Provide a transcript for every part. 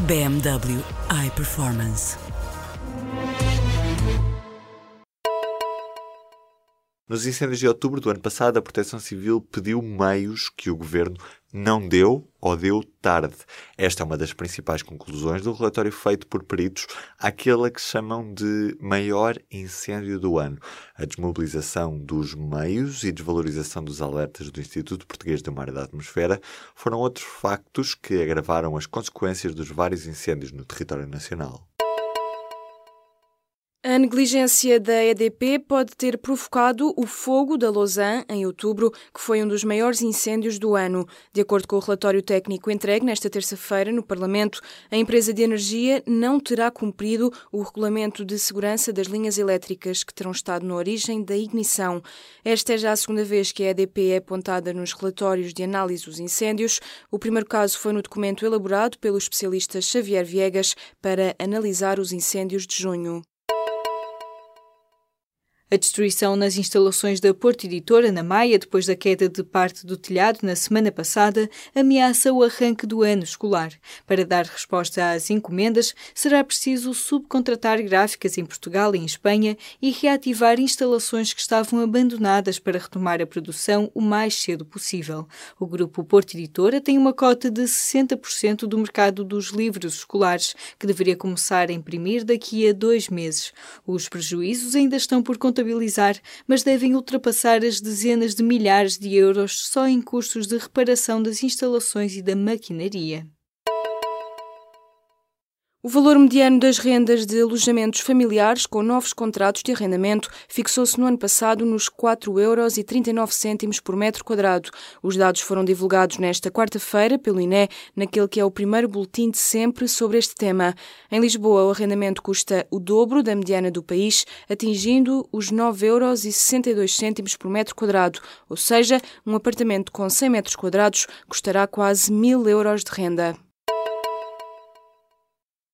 BMW iPerformance. Nos incêndios de outubro do ano passado, a Proteção Civil pediu meios que o governo não deu ou deu tarde. Esta é uma das principais conclusões do relatório feito por peritos àquela que chamam de maior incêndio do ano. A desmobilização dos meios e desvalorização dos alertas do Instituto Português do Mar e da Atmosfera foram outros factos que agravaram as consequências dos vários incêndios no território nacional. A negligência da EDP pode ter provocado o fogo da Lausanne em outubro, que foi um dos maiores incêndios do ano. De acordo com o relatório técnico entregue nesta terça-feira no Parlamento, a empresa de energia não terá cumprido o regulamento de segurança das linhas elétricas que terão estado na origem da ignição. Esta é já a segunda vez que a EDP é apontada nos relatórios de análise dos incêndios. O primeiro caso foi no documento elaborado pelo especialista Xavier Viegas para analisar os incêndios de junho. A destruição nas instalações da Porto Editora, na Maia, depois da queda de parte do telhado na semana passada, ameaça o arranque do ano escolar. Para dar resposta às encomendas, será preciso subcontratar gráficas em Portugal e em Espanha e reativar instalações que estavam abandonadas para retomar a produção o mais cedo possível. O grupo Porto Editora tem uma cota de 60% do mercado dos livros escolares, que deveria começar a imprimir daqui a dois meses. Os prejuízos ainda estão por conta contabilizar, mas devem ultrapassar as dezenas de milhares de euros só em custos de reparação das instalações e da maquinaria. O valor mediano das rendas de alojamentos familiares com novos contratos de arrendamento fixou-se no ano passado nos 4,39 euros por metro quadrado. Os dados foram divulgados nesta quarta-feira pelo INE, naquele que é o primeiro boletim de sempre sobre este tema. Em Lisboa, o arrendamento custa o dobro da mediana do país, atingindo os 9,62 euros por metro quadrado, ou seja, um apartamento com 100 metros quadrados custará quase mil euros de renda.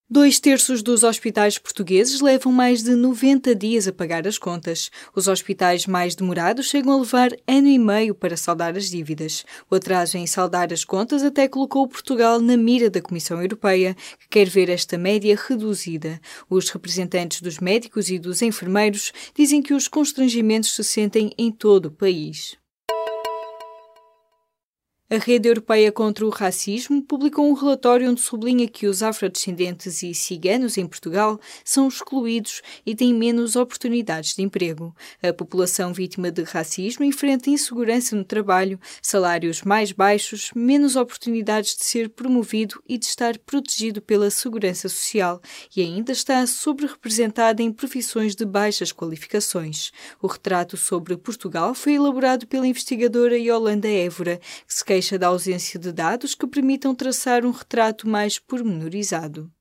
Dois terços dos hospitais portugueses levam mais de 90 dias a pagar as contas. Os hospitais mais demorados chegam a levar ano e meio para saldar as dívidas. O atraso em saldar as contas até colocou Portugal na mira da Comissão Europeia, que quer ver esta média reduzida. Os representantes dos médicos e dos enfermeiros dizem que os constrangimentos se sentem em todo o país. A Rede Europeia contra o Racismo publicou um relatório onde sublinha que os afrodescendentes e ciganos em Portugal são excluídos e têm menos oportunidades de emprego. A população vítima de racismo enfrenta insegurança no trabalho, salários mais baixos, menos oportunidades de ser promovido e de estar protegido pela segurança social e ainda está sobre-representada em profissões de baixas qualificações. O retrato sobre Portugal foi elaborado pela investigadora Yolanda Évora, que se queixa da ausência de dados que permitam traçar um retrato mais pormenorizado.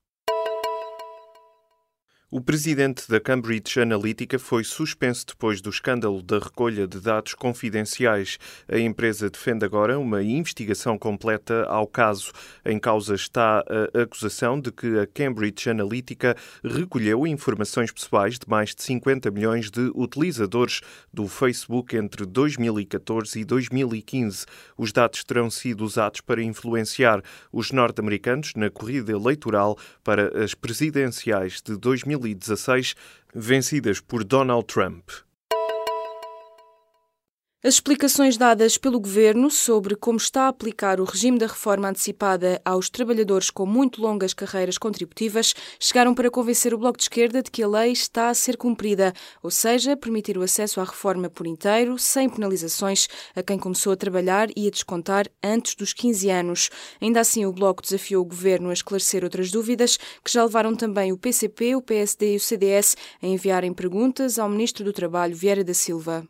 O presidente da Cambridge Analytica foi suspenso depois do escândalo da recolha de dados confidenciais. A empresa defende agora uma investigação completa ao caso. Em causa está a acusação de que a Cambridge Analytica recolheu informações pessoais de mais de 50 milhões de utilizadores do Facebook entre 2014 e 2015. Os dados terão sido usados para influenciar os norte-americanos na corrida eleitoral para as presidenciais de 2015. 2016, vencidas por Donald Trump. As explicações dadas pelo Governo sobre como está a aplicar o regime da reforma antecipada aos trabalhadores com muito longas carreiras contributivas chegaram para convencer o Bloco de Esquerda de que a lei está a ser cumprida, ou seja, permitir o acesso à reforma por inteiro, sem penalizações, a quem começou a trabalhar e a descontar antes dos 15 anos. Ainda assim, o Bloco desafiou o Governo a esclarecer outras dúvidas, que já levaram também o PCP, o PSD e o CDS a enviarem perguntas ao Ministro do Trabalho, Vieira da Silva.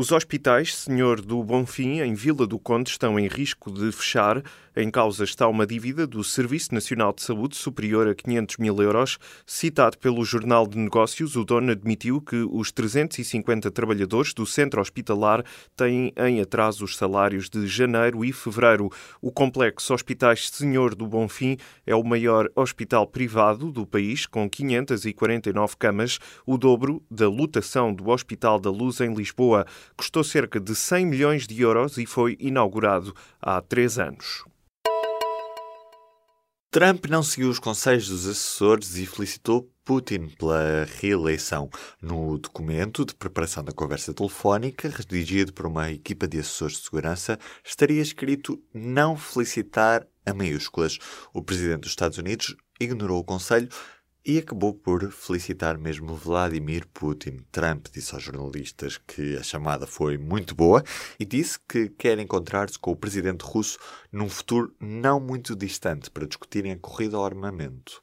Os hospitais Senhor do Bonfim, em Vila do Conde, estão em risco de fechar. Em causa está uma dívida do Serviço Nacional de Saúde superior a 500 mil euros. Citado pelo Jornal de Negócios, o dono admitiu que os 350 trabalhadores do centro hospitalar têm em atraso os salários de janeiro e fevereiro. O complexo Hospitais Senhor do Bonfim é o maior hospital privado do país, com 549 camas, o dobro da lotação do Hospital da Luz em Lisboa. Custou cerca de 100 milhões de euros e foi inaugurado há três anos. Trump não seguiu os conselhos dos assessores e felicitou Putin pela reeleição. No documento de preparação da conversa telefónica, redigido por uma equipa de assessores de segurança, estaria escrito não felicitar a maiúsculas. O presidente dos Estados Unidos ignorou o conselho e acabou por felicitar mesmo Vladimir Putin. Trump disse aos jornalistas que a chamada foi muito boa e disse que quer encontrar-se com o presidente russo num futuro não muito distante para discutirem a corrida ao armamento.